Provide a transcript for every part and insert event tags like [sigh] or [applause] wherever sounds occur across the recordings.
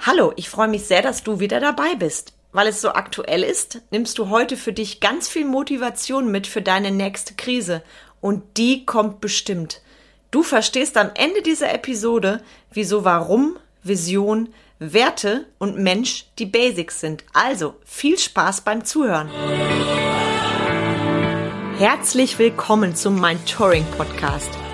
Hallo, ich freue mich sehr, dass du wieder dabei bist. Weil es so aktuell ist, nimmst du heute für dich ganz viel Motivation mit für deine nächste Krise. Und die kommt bestimmt. Du verstehst am Ende dieser Episode, wieso warum, Vision, Werte und Mensch die Basics sind. Also viel Spaß beim Zuhören. Herzlich willkommen zum Mind Touring Podcast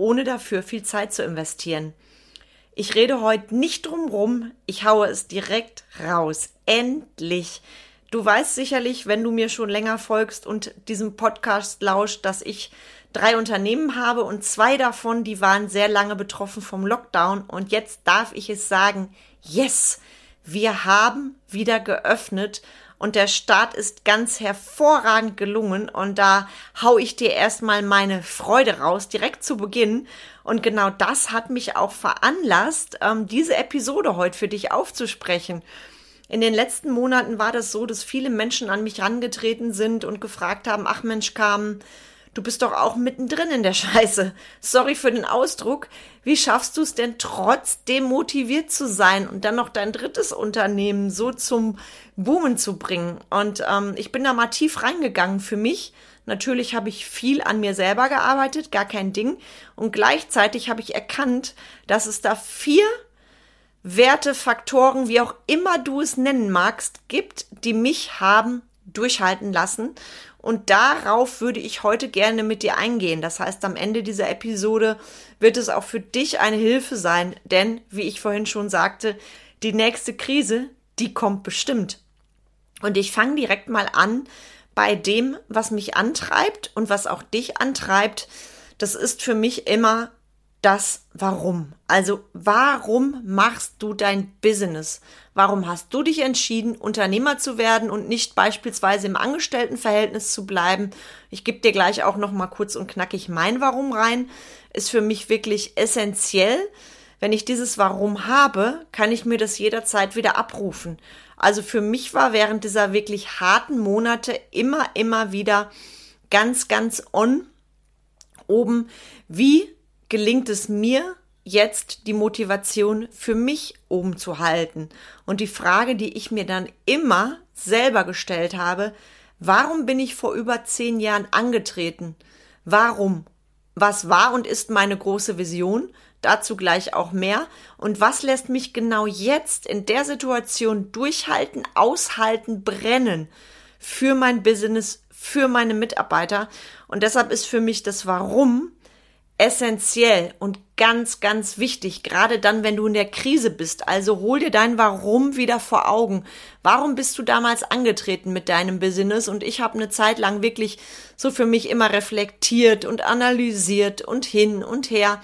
ohne dafür viel Zeit zu investieren. Ich rede heute nicht drumrum, ich haue es direkt raus. Endlich. Du weißt sicherlich, wenn du mir schon länger folgst und diesem Podcast lauscht, dass ich drei Unternehmen habe und zwei davon, die waren sehr lange betroffen vom Lockdown und jetzt darf ich es sagen, yes, wir haben wieder geöffnet und der Start ist ganz hervorragend gelungen und da hau ich dir erstmal meine Freude raus, direkt zu Beginn. Und genau das hat mich auch veranlasst, ähm, diese Episode heute für dich aufzusprechen. In den letzten Monaten war das so, dass viele Menschen an mich rangetreten sind und gefragt haben, ach Mensch, kam, Du bist doch auch mittendrin in der [laughs] Scheiße. Sorry für den Ausdruck. Wie schaffst du es denn trotzdem motiviert zu sein und dann noch dein drittes Unternehmen so zum Boomen zu bringen? Und ähm, ich bin da mal tief reingegangen für mich. Natürlich habe ich viel an mir selber gearbeitet, gar kein Ding. Und gleichzeitig habe ich erkannt, dass es da vier Werte, Faktoren, wie auch immer du es nennen magst, gibt, die mich haben durchhalten lassen. Und darauf würde ich heute gerne mit dir eingehen. Das heißt, am Ende dieser Episode wird es auch für dich eine Hilfe sein, denn, wie ich vorhin schon sagte, die nächste Krise, die kommt bestimmt. Und ich fange direkt mal an bei dem, was mich antreibt und was auch dich antreibt. Das ist für mich immer das Warum. Also warum machst du dein Business? Warum hast du dich entschieden, Unternehmer zu werden und nicht beispielsweise im Angestelltenverhältnis zu bleiben? Ich gebe dir gleich auch noch mal kurz und knackig mein Warum rein. Ist für mich wirklich essentiell. Wenn ich dieses Warum habe, kann ich mir das jederzeit wieder abrufen. Also für mich war während dieser wirklich harten Monate immer, immer wieder ganz, ganz on oben, wie gelingt es mir, jetzt die Motivation für mich oben zu halten. Und die Frage, die ich mir dann immer selber gestellt habe, warum bin ich vor über zehn Jahren angetreten? Warum? Was war und ist meine große Vision? Dazu gleich auch mehr. Und was lässt mich genau jetzt in der Situation durchhalten, aushalten, brennen für mein Business, für meine Mitarbeiter? Und deshalb ist für mich das Warum essentiell und ganz, ganz wichtig, gerade dann, wenn du in der Krise bist. Also hol dir dein Warum wieder vor Augen. Warum bist du damals angetreten mit deinem Business? Und ich habe eine Zeit lang wirklich so für mich immer reflektiert und analysiert und hin und her.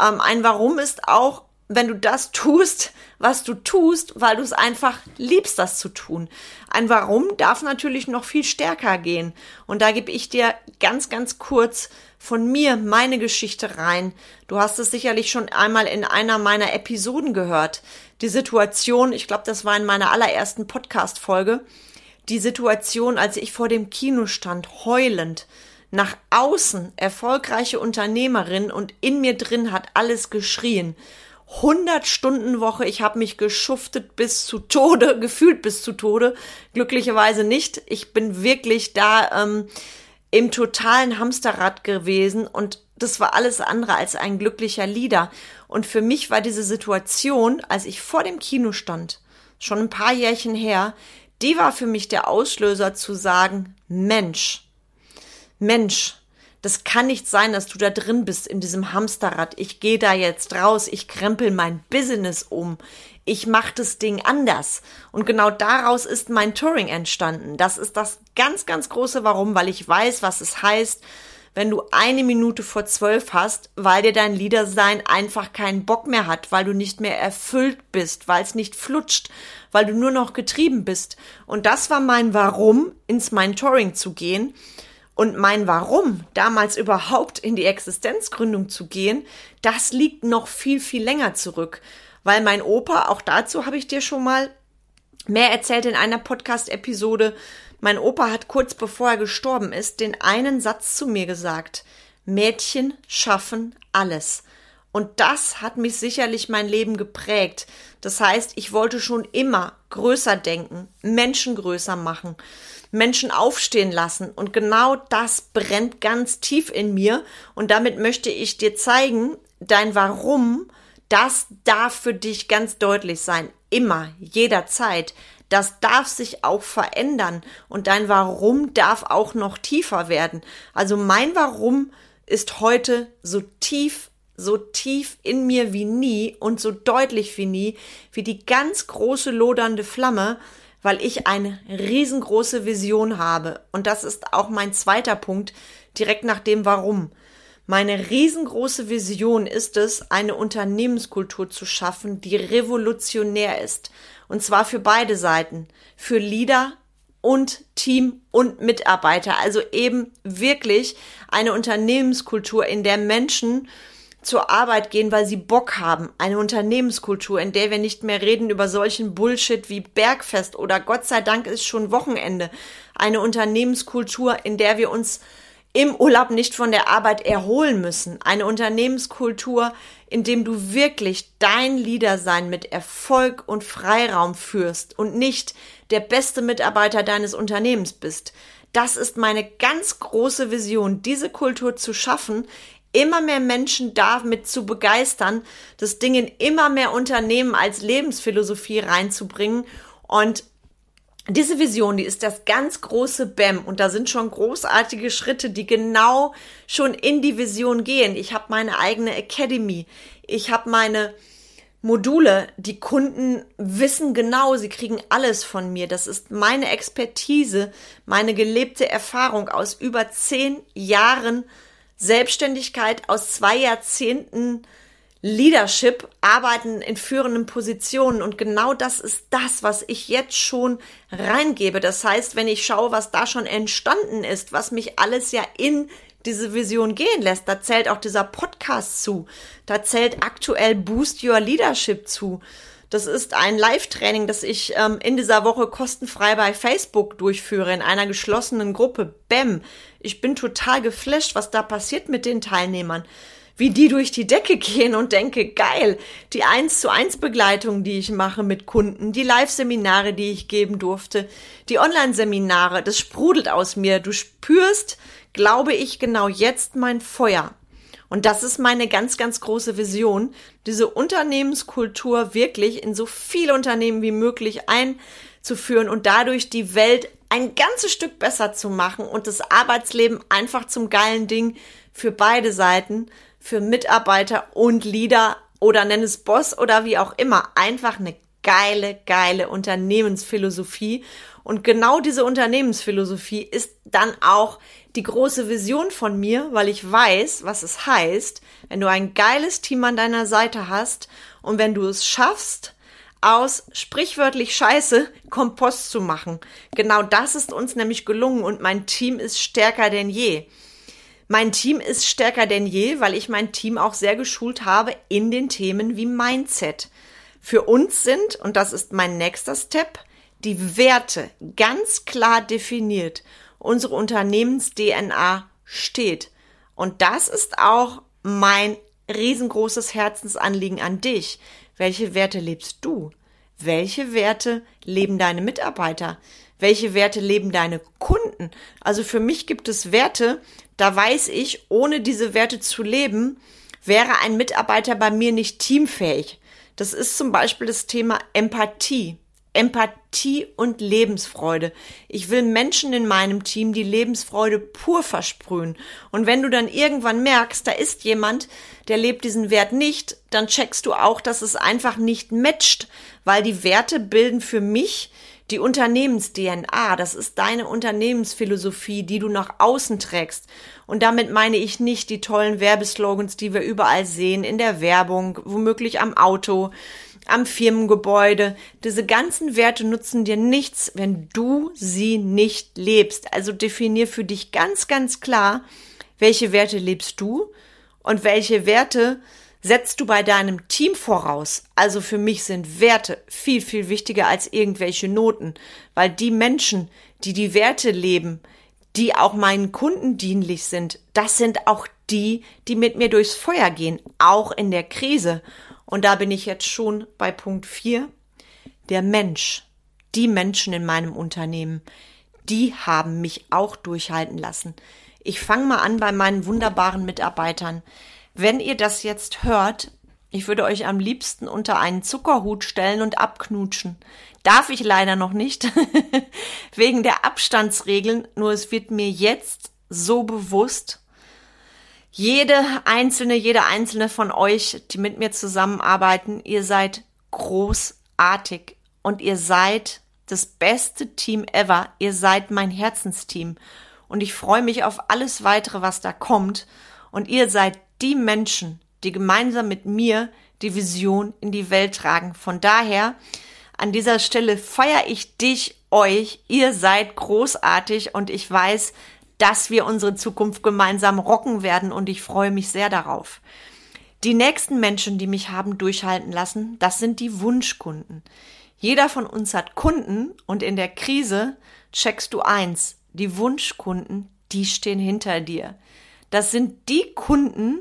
Ähm, ein Warum ist auch, wenn du das tust, was du tust, weil du es einfach liebst, das zu tun. Ein Warum darf natürlich noch viel stärker gehen. Und da gebe ich dir ganz, ganz kurz von mir meine Geschichte rein. Du hast es sicherlich schon einmal in einer meiner Episoden gehört. Die Situation, ich glaube, das war in meiner allerersten Podcast-Folge, die Situation, als ich vor dem Kino stand, heulend, nach außen erfolgreiche Unternehmerin und in mir drin hat alles geschrien. 100 Stunden Woche, ich habe mich geschuftet bis zu Tode, [laughs] gefühlt bis zu Tode, glücklicherweise nicht. Ich bin wirklich da ähm, im totalen Hamsterrad gewesen und das war alles andere als ein glücklicher Lieder. Und für mich war diese Situation, als ich vor dem Kino stand, schon ein paar Jährchen her, die war für mich der Auslöser zu sagen, Mensch, Mensch, das kann nicht sein, dass du da drin bist in diesem Hamsterrad. Ich gehe da jetzt raus, ich krempel mein Business um, ich mache das Ding anders. Und genau daraus ist mein Touring entstanden. Das ist das ganz, ganz große Warum, weil ich weiß, was es heißt, wenn du eine Minute vor zwölf hast, weil dir dein Liedersein einfach keinen Bock mehr hat, weil du nicht mehr erfüllt bist, weil es nicht flutscht, weil du nur noch getrieben bist. Und das war mein Warum, ins Mentoring zu gehen. Und mein Warum, damals überhaupt in die Existenzgründung zu gehen, das liegt noch viel, viel länger zurück. Weil mein Opa, auch dazu habe ich dir schon mal mehr erzählt in einer Podcast-Episode, mein Opa hat kurz bevor er gestorben ist, den einen Satz zu mir gesagt. Mädchen schaffen alles. Und das hat mich sicherlich mein Leben geprägt. Das heißt, ich wollte schon immer größer denken, Menschen größer machen, Menschen aufstehen lassen. Und genau das brennt ganz tief in mir. Und damit möchte ich dir zeigen, dein Warum, das darf für dich ganz deutlich sein. Immer, jederzeit. Das darf sich auch verändern und dein Warum darf auch noch tiefer werden. Also mein Warum ist heute so tief, so tief in mir wie nie und so deutlich wie nie, wie die ganz große lodernde Flamme, weil ich eine riesengroße Vision habe. Und das ist auch mein zweiter Punkt, direkt nach dem Warum. Meine riesengroße Vision ist es, eine Unternehmenskultur zu schaffen, die revolutionär ist. Und zwar für beide Seiten. Für Leader und Team und Mitarbeiter. Also eben wirklich eine Unternehmenskultur, in der Menschen zur Arbeit gehen, weil sie Bock haben. Eine Unternehmenskultur, in der wir nicht mehr reden über solchen Bullshit wie Bergfest oder Gott sei Dank ist schon Wochenende. Eine Unternehmenskultur, in der wir uns im Urlaub nicht von der Arbeit erholen müssen. Eine Unternehmenskultur, in dem du wirklich dein Leadersein mit Erfolg und Freiraum führst und nicht der beste Mitarbeiter deines Unternehmens bist. Das ist meine ganz große Vision, diese Kultur zu schaffen, immer mehr Menschen damit zu begeistern, das Ding in immer mehr Unternehmen als Lebensphilosophie reinzubringen und diese Vision, die ist das ganz große BEM und da sind schon großartige Schritte, die genau schon in die Vision gehen. Ich habe meine eigene Academy, ich habe meine Module, die Kunden wissen genau, sie kriegen alles von mir. Das ist meine Expertise, meine gelebte Erfahrung aus über zehn Jahren Selbstständigkeit, aus zwei Jahrzehnten Leadership, arbeiten in führenden Positionen und genau das ist das, was ich jetzt schon reingebe. Das heißt, wenn ich schaue, was da schon entstanden ist, was mich alles ja in diese Vision gehen lässt, da zählt auch dieser Podcast zu, da zählt aktuell Boost Your Leadership zu. Das ist ein Live-Training, das ich ähm, in dieser Woche kostenfrei bei Facebook durchführe, in einer geschlossenen Gruppe. Bäm! Ich bin total geflasht, was da passiert mit den Teilnehmern wie die durch die Decke [laughs] gehen und denke, geil, die eins zu eins Begleitung, die ich mache mit Kunden, die Live-Seminare, die ich geben durfte, die Online-Seminare, das sprudelt aus mir. Du spürst, glaube ich, genau jetzt mein Feuer. Und das ist meine ganz, ganz große Vision, diese Unternehmenskultur wirklich in so viele Unternehmen wie möglich einzuführen und dadurch die Welt ein ganzes Stück besser zu machen und das Arbeitsleben einfach zum geilen Ding für beide Seiten, für Mitarbeiter und Leader oder nenn es Boss oder wie auch immer. Einfach eine geile, geile Unternehmensphilosophie. Und genau diese Unternehmensphilosophie ist dann auch die große Vision von mir, weil ich weiß, was es heißt, wenn du ein geiles Team an deiner Seite hast und wenn du es schaffst, aus sprichwörtlich Scheiße Kompost zu machen. Genau das ist uns nämlich gelungen und mein Team ist stärker denn je. Mein Team ist stärker denn je, weil ich mein Team auch sehr geschult habe in den Themen wie Mindset. Für uns sind, und das ist mein nächster Step, die Werte ganz klar definiert. Unsere Unternehmens-DNA steht. Und das ist auch mein riesengroßes Herzensanliegen an dich. Welche Werte lebst du? Welche Werte leben deine Mitarbeiter? Welche Werte leben deine Kunden? Also für mich gibt es Werte, da weiß ich, ohne diese Werte zu leben, wäre ein Mitarbeiter bei mir nicht teamfähig. Das ist zum Beispiel das Thema Empathie. Empathie und Lebensfreude. Ich will Menschen in meinem Team die Lebensfreude pur versprühen. Und wenn du dann irgendwann merkst, da ist jemand, der lebt diesen Wert nicht, dann checkst du auch, dass es einfach nicht matcht, weil die Werte bilden für mich Die Unternehmens-DNA, das ist deine Unternehmensphilosophie, die du nach außen trägst. Und damit meine ich nicht die tollen Werbeslogans, die wir überall sehen, in der Werbung, womöglich am Auto, am Firmengebäude. Diese ganzen Werte nutzen dir nichts, wenn du sie nicht lebst. Also definier für dich ganz, ganz klar, welche Werte lebst du und welche Werte setzt du bei deinem Team voraus? Also für mich sind Werte viel, viel wichtiger als irgendwelche Noten, weil die Menschen, die die Werte leben, die auch meinen Kunden dienlich sind, das sind auch die, die mit mir durchs Feuer gehen, auch in der Krise. Und da bin ich jetzt schon bei Punkt 4. Der Mensch, die Menschen in meinem Unternehmen, die haben mich auch durchhalten lassen. Ich fange mal an bei meinen wunderbaren Mitarbeitern. Wenn ihr das jetzt hört, ich würde euch am liebsten unter einen Zuckerhut stellen und abknutschen. Darf ich leider noch nicht, [laughs] wegen der Abstandsregeln, nur es wird mir jetzt so bewusst, jede einzelne, jeder einzelne von euch, die mit mir zusammenarbeiten, ihr seid großartig und ihr seid das beste Team ever. Ihr seid mein Herzensteam und ich freue mich auf alles weitere, was da kommt und ihr seid die Menschen, die gemeinsam mit mir die Vision in die Welt tragen. Von daher, an dieser Stelle feiere ich dich, euch. Ihr seid großartig und ich weiß, dass wir unsere Zukunft gemeinsam rocken werden und ich freue mich sehr darauf. Die nächsten Menschen, die mich haben durchhalten lassen, das sind die Wunschkunden. Jeder von uns hat Kunden und in der Krise checkst du eins. Die Wunschkunden, die stehen hinter dir. Das sind die Kunden,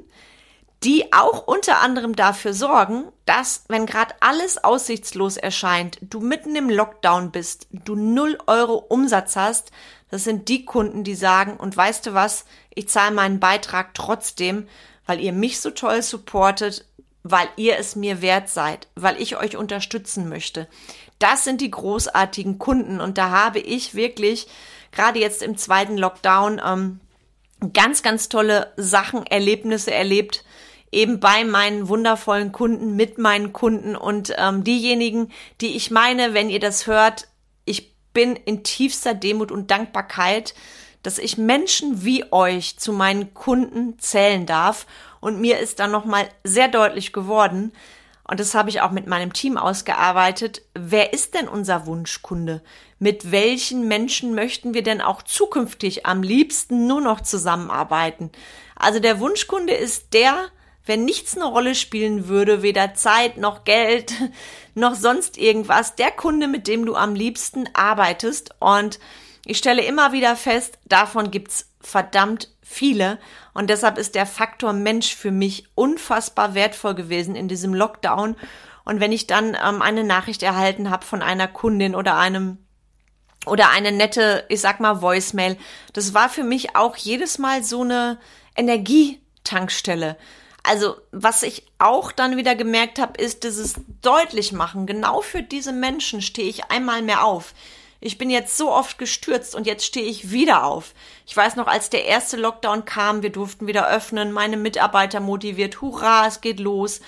die auch unter anderem dafür sorgen, dass, wenn gerade alles aussichtslos erscheint, du mitten im Lockdown bist, du null Euro Umsatz hast, das sind die Kunden, die sagen, und weißt du was, ich zahle meinen Beitrag trotzdem, weil ihr mich so toll supportet, weil ihr es mir wert seid, weil ich euch unterstützen möchte. Das sind die großartigen Kunden und da habe ich wirklich gerade jetzt im zweiten Lockdown ähm, ganz, ganz tolle Sachen, Erlebnisse erlebt, eben bei meinen wundervollen Kunden, mit meinen Kunden und ähm, diejenigen, die ich meine, wenn ihr das hört, bin in tiefster Demut und Dankbarkeit, dass ich Menschen wie euch zu meinen Kunden zählen darf und mir ist dann nochmal sehr deutlich geworden, und das habe ich auch mit meinem Team ausgearbeitet. Wer ist denn unser Wunschkunde? Mit welchen Menschen möchten wir denn auch zukünftig am liebsten nur noch zusammenarbeiten? Also der Wunschkunde ist der, wenn nichts eine Rolle spielen würde, weder Zeit noch Geld [laughs] noch sonst irgendwas, der Kunde, mit dem du am liebsten arbeitest. Und ich stelle immer wieder fest, davon gibt's verdammt viele. Und deshalb ist der Faktor Mensch für mich unfassbar wertvoll gewesen in diesem Lockdown. Und wenn ich dann ähm, eine Nachricht erhalten habe von einer Kundin oder einem oder eine nette, ich sag mal, Voicemail, das war für mich auch jedes Mal so eine Energietankstelle. Also, was ich auch dann wieder gemerkt habe, ist dieses deutlich machen. Genau für diese Menschen stehe ich einmal mehr auf. Ich bin jetzt so oft gestürzt und jetzt stehe ich wieder auf. Ich weiß noch, als der erste Lockdown kam, wir durften wieder öffnen, meine Mitarbeiter motiviert, hurra, es geht los.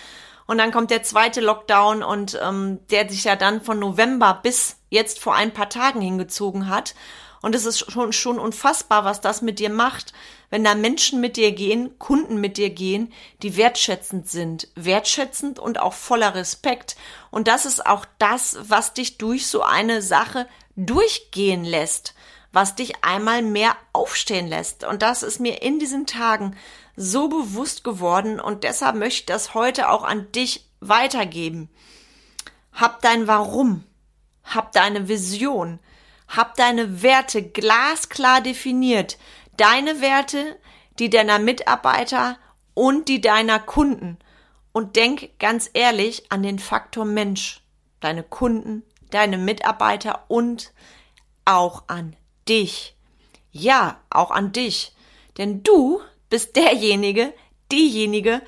Und dann kommt der zweite Lockdown und ähm, der sich ja dann von November bis jetzt vor ein paar Tagen hingezogen hat. Und es ist schon, schon unfassbar, was das mit dir macht, wenn da Menschen mit dir gehen, Kunden mit dir gehen, die wertschätzend sind, wertschätzend und auch voller Respekt. Und das ist auch das, was dich durch so eine Sache durchgehen lässt, was dich einmal mehr aufstehen lässt. Und das ist mir in diesen Tagen so bewusst geworden und deshalb möchte ich das heute auch an dich weitergeben. Hab dein Warum, hab deine Vision, hab deine Werte glasklar definiert. Deine Werte, die deiner Mitarbeiter und die deiner Kunden. Und denk ganz ehrlich an den Faktor Mensch. Deine Kunden, deine Mitarbeiter und auch an dich. Ja, auch an dich. Denn du bist derjenige, diejenige,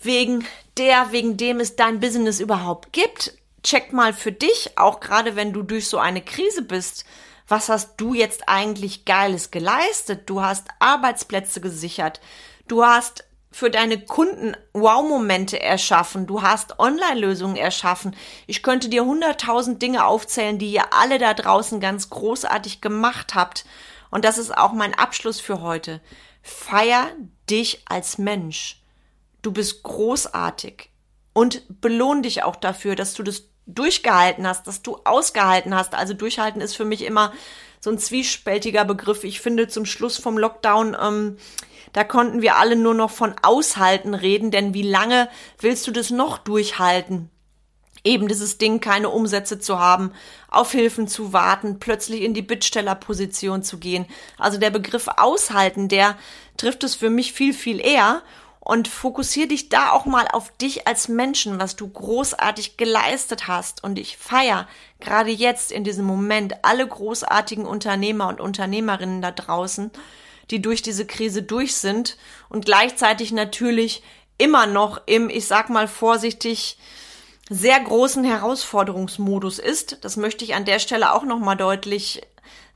wegen der, wegen dem es dein Business überhaupt gibt. Check mal für dich, auch gerade wenn du durch so eine Krise bist, was hast du jetzt eigentlich Geiles geleistet? Du hast Arbeitsplätze gesichert. Du hast für deine Kunden Wow-Momente erschaffen. Du hast Online-Lösungen erschaffen. Ich könnte dir hunderttausend Dinge aufzählen, die ihr alle da draußen ganz großartig gemacht habt. Und das ist auch mein Abschluss für heute. Feier dich als Mensch. Du bist großartig. Und belohn dich auch dafür, dass du das durchgehalten hast, dass du ausgehalten hast. Also durchhalten ist für mich immer so ein zwiespältiger Begriff. Ich finde zum Schluss vom Lockdown, ähm, da konnten wir alle nur noch von aushalten reden, denn wie lange willst du das noch durchhalten? Eben dieses Ding, keine Umsätze zu haben, auf Hilfen zu warten, plötzlich in die Bittstellerposition zu gehen. Also der Begriff aushalten, der trifft es für mich viel, viel eher und fokussier dich da auch mal auf dich als Menschen, was du großartig geleistet hast. Und ich feier gerade jetzt in diesem Moment alle großartigen Unternehmer und Unternehmerinnen da draußen, die durch diese Krise durch sind und gleichzeitig natürlich immer noch im, ich sag mal vorsichtig, sehr großen Herausforderungsmodus ist. Das möchte ich an der Stelle auch nochmal deutlich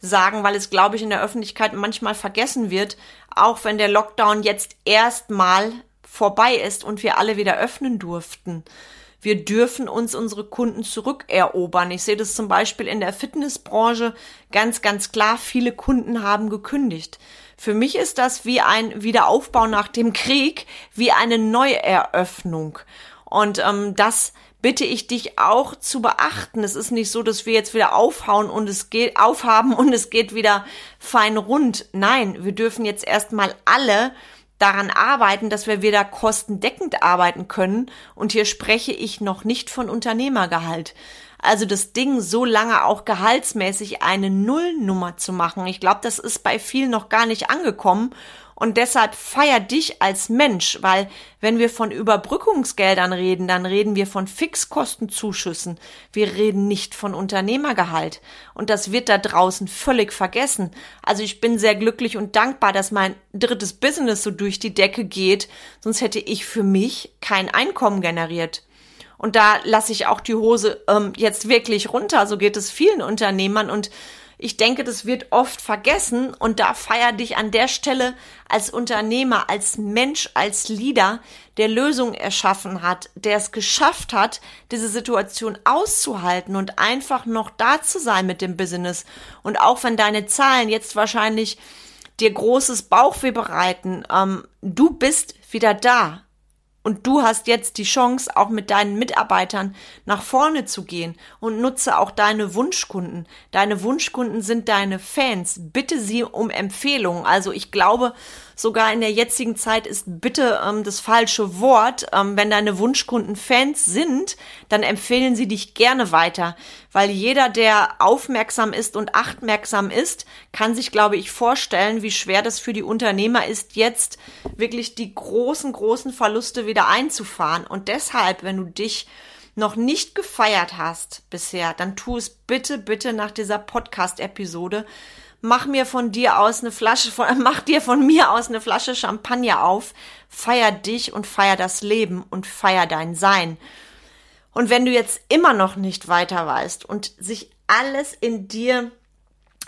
sagen, weil es, glaube ich, in der Öffentlichkeit manchmal vergessen wird, auch wenn der Lockdown jetzt erstmal vorbei ist und wir alle wieder öffnen durften. Wir dürfen uns unsere Kunden zurückerobern. Ich sehe das zum Beispiel in der Fitnessbranche ganz, ganz klar. Viele Kunden haben gekündigt. Für mich ist das wie ein Wiederaufbau nach dem Krieg, wie eine Neueröffnung. Und ähm, das bitte ich dich auch zu beachten. Es ist nicht so, dass wir jetzt wieder aufhauen und es geht, aufhaben und es geht wieder fein rund. Nein, wir dürfen jetzt erstmal alle daran arbeiten, dass wir wieder kostendeckend arbeiten können. Und hier spreche ich noch nicht von Unternehmergehalt. Also das Ding so lange auch gehaltsmäßig eine Nullnummer zu machen. Ich glaube, das ist bei vielen noch gar nicht angekommen. Und deshalb feier dich als Mensch, weil wenn wir von Überbrückungsgeldern reden, dann reden wir von Fixkostenzuschüssen. Wir reden nicht von Unternehmergehalt. Und das wird da draußen völlig vergessen. Also ich bin sehr glücklich und dankbar, dass mein drittes Business so durch die Decke geht. Sonst hätte ich für mich kein Einkommen generiert. Und da lasse ich auch die Hose ähm, jetzt wirklich runter. So geht es vielen Unternehmern und ich denke, das wird oft vergessen und da feier dich an der Stelle als Unternehmer, als Mensch, als Leader, der Lösungen erschaffen hat, der es geschafft hat, diese Situation auszuhalten und einfach noch da zu sein mit dem Business. Und auch wenn deine Zahlen jetzt wahrscheinlich dir großes Bauchweh bereiten, ähm, du bist wieder da. Und du hast jetzt die Chance, auch mit deinen Mitarbeitern nach vorne zu gehen und nutze auch deine Wunschkunden. Deine Wunschkunden sind deine Fans. Bitte sie um Empfehlungen. Also ich glaube, sogar in der jetzigen Zeit ist bitte ähm, das falsche Wort. Ähm, wenn deine Wunschkunden Fans sind, dann empfehlen sie dich gerne weiter, weil jeder, der aufmerksam ist und achtmerksam ist, kann sich, glaube ich, vorstellen, wie schwer das für die Unternehmer ist, jetzt wirklich die großen, großen Verluste wieder einzufahren. Und deshalb, wenn du dich noch nicht gefeiert hast bisher, dann tu es bitte, bitte nach dieser Podcast-Episode mach mir von dir aus eine Flasche, von, mach dir von mir aus eine Flasche Champagner auf, feier dich und feier das Leben und feier dein Sein. Und wenn du jetzt immer noch nicht weiter weißt und sich alles in dir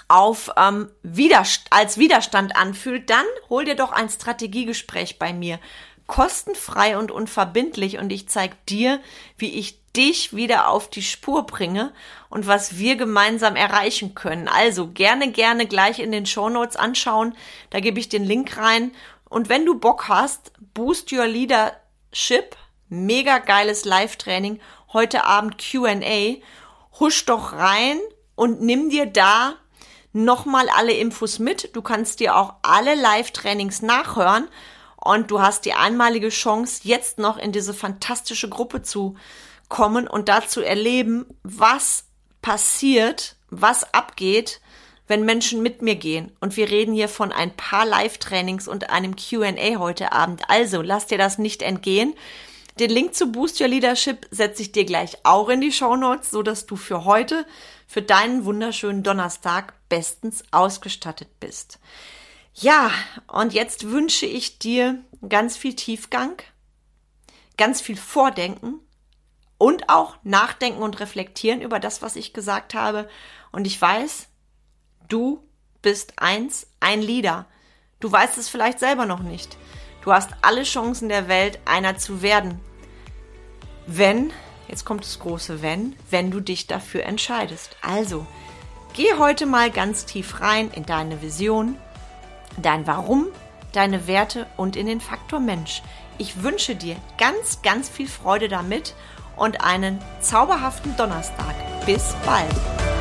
auf ähm, Widerst als Widerstand anfühlt, dann hol dir doch ein Strategiegespräch bei mir. Kostenfrei und unverbindlich und ich zeig dir, wie ich dich wieder auf die Spur bringe und was wir gemeinsam erreichen können. Also gerne, gerne gleich in den Show Notes anschauen. Da gebe ich den Link rein. Und wenn du Bock hast, Boost Your Leadership, mega geiles Live-Training, heute Abend Q&A, husch doch rein und nimm dir da nochmal alle Infos mit. Du kannst dir auch alle Live-Trainings nachhören und du hast die einmalige Chance, jetzt noch in diese fantastische Gruppe zu kommen und dazu erleben, was passiert, was abgeht, wenn Menschen mit mir gehen. Und wir reden hier von ein paar Live-Trainings und einem QA heute Abend. Also lass dir das nicht entgehen. Den Link zu Boost Your Leadership setze ich dir gleich auch in die Show Notes, so dass du für heute, für deinen wunderschönen Donnerstag bestens ausgestattet bist. Ja, und jetzt wünsche ich dir ganz viel Tiefgang, ganz viel Vordenken und auch nachdenken und reflektieren über das, was ich gesagt habe. Und ich weiß, du bist eins, ein Leader. Du weißt es vielleicht selber noch nicht. Du hast alle Chancen der Welt, einer zu werden. Wenn, jetzt kommt das große Wenn, wenn du dich dafür entscheidest. Also, geh heute mal ganz tief rein in deine Vision, dein Warum, deine Werte und in den Faktor Mensch. Ich wünsche dir ganz, ganz viel Freude damit und einen zauberhaften Donnerstag. Bis bald.